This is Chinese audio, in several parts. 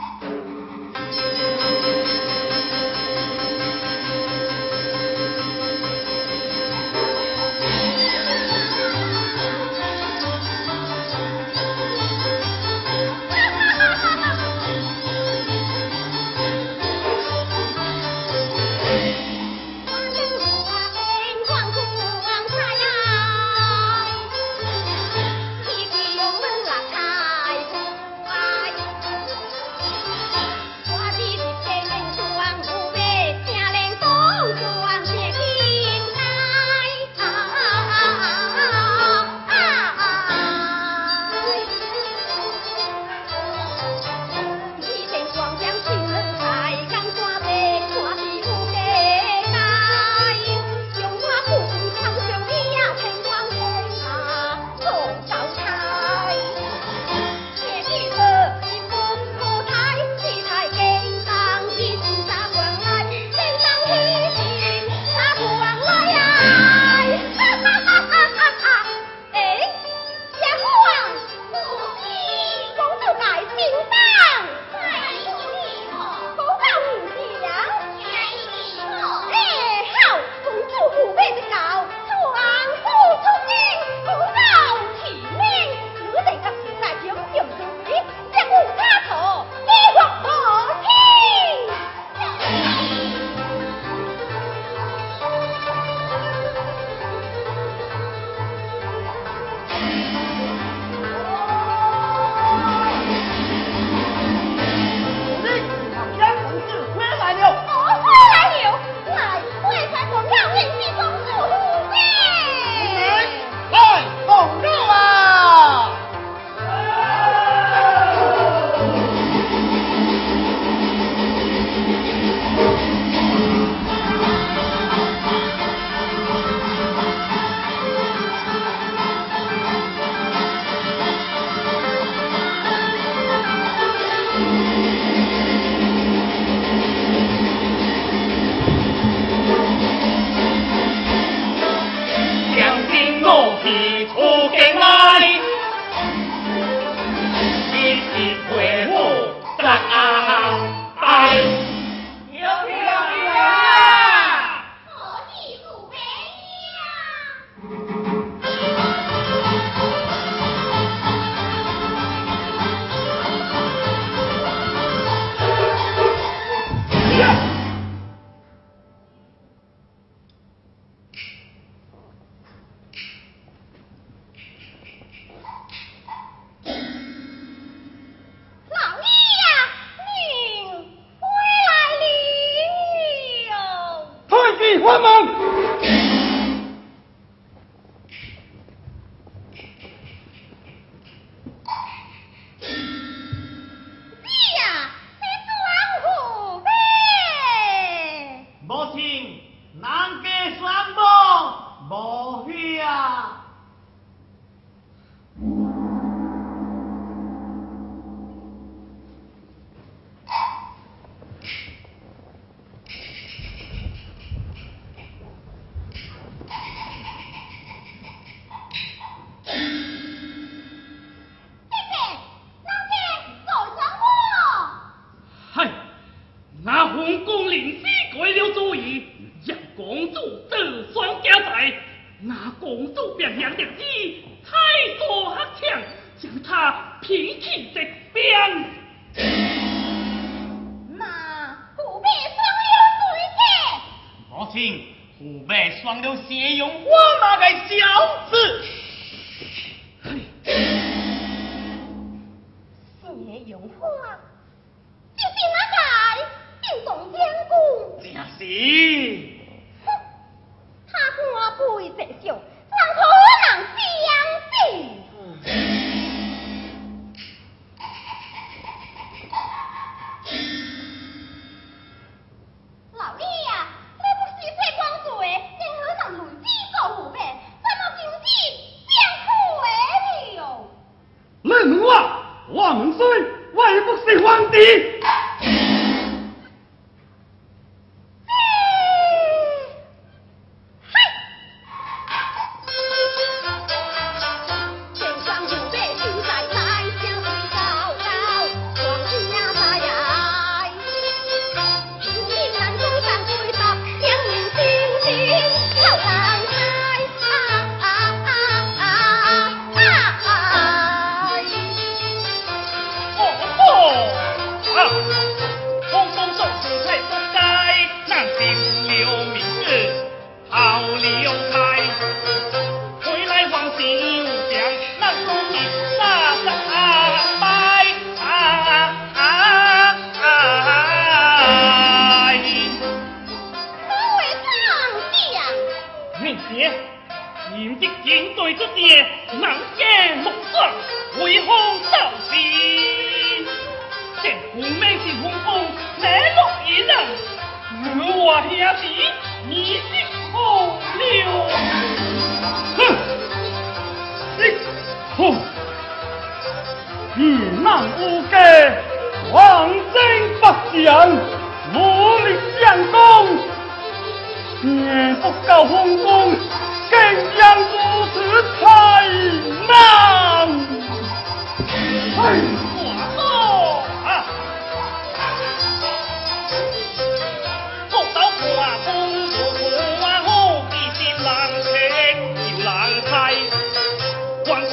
Oh. woman! 娘娘的你太多黑强，叫他脾气直变。妈，虎背双流对的。母亲，虎背双流血用我那个小子。血用花，就是那个定动天宫。正是。哼，他官辈在上。我们虽外不是皇帝。你的好了哼你好你那乌鸡王孙不祥无力相公年不够轰动更让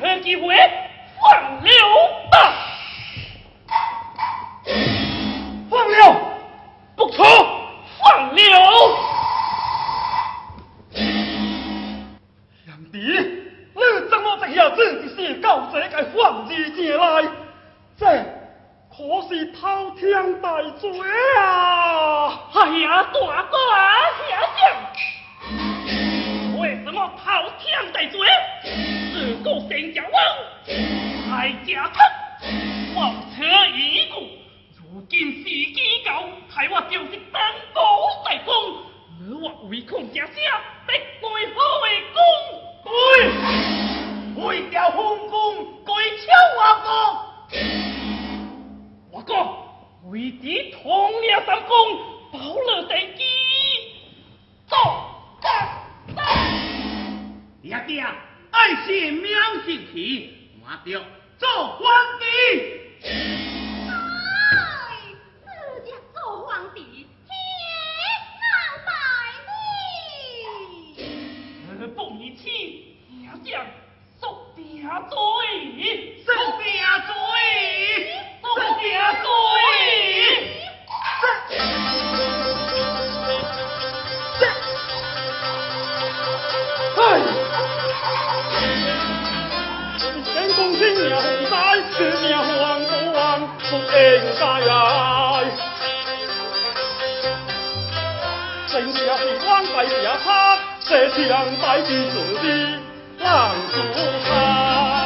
难机会，放流吧。放流，不错，放流。杨迪，你怎么这下子就是搞这个放你进来？这可是滔天大罪啊！哎呀，大哥啊，杨，为什么滔天大罪？这股生脚王太正直，望车一顾，如今时机已到，害我着急登高裁工，你我唯恐一声得关好威风。对，为了封公，该敲瓦工。我工，为敌统领三公，保了自己。走，来，阿爹啊。爱惜良心气，我着做官的。剩下的王败下他，这强大的自己挡住他。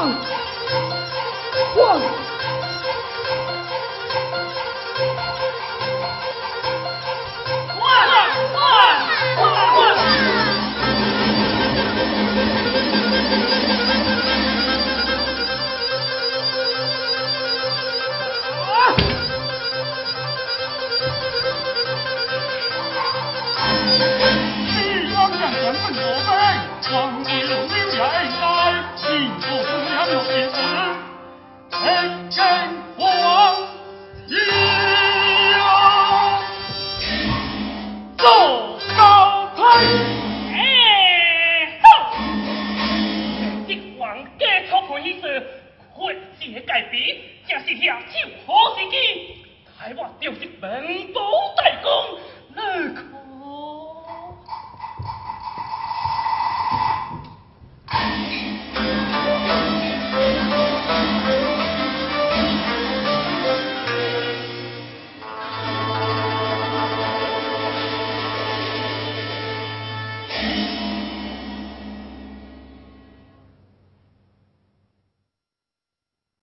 wrong.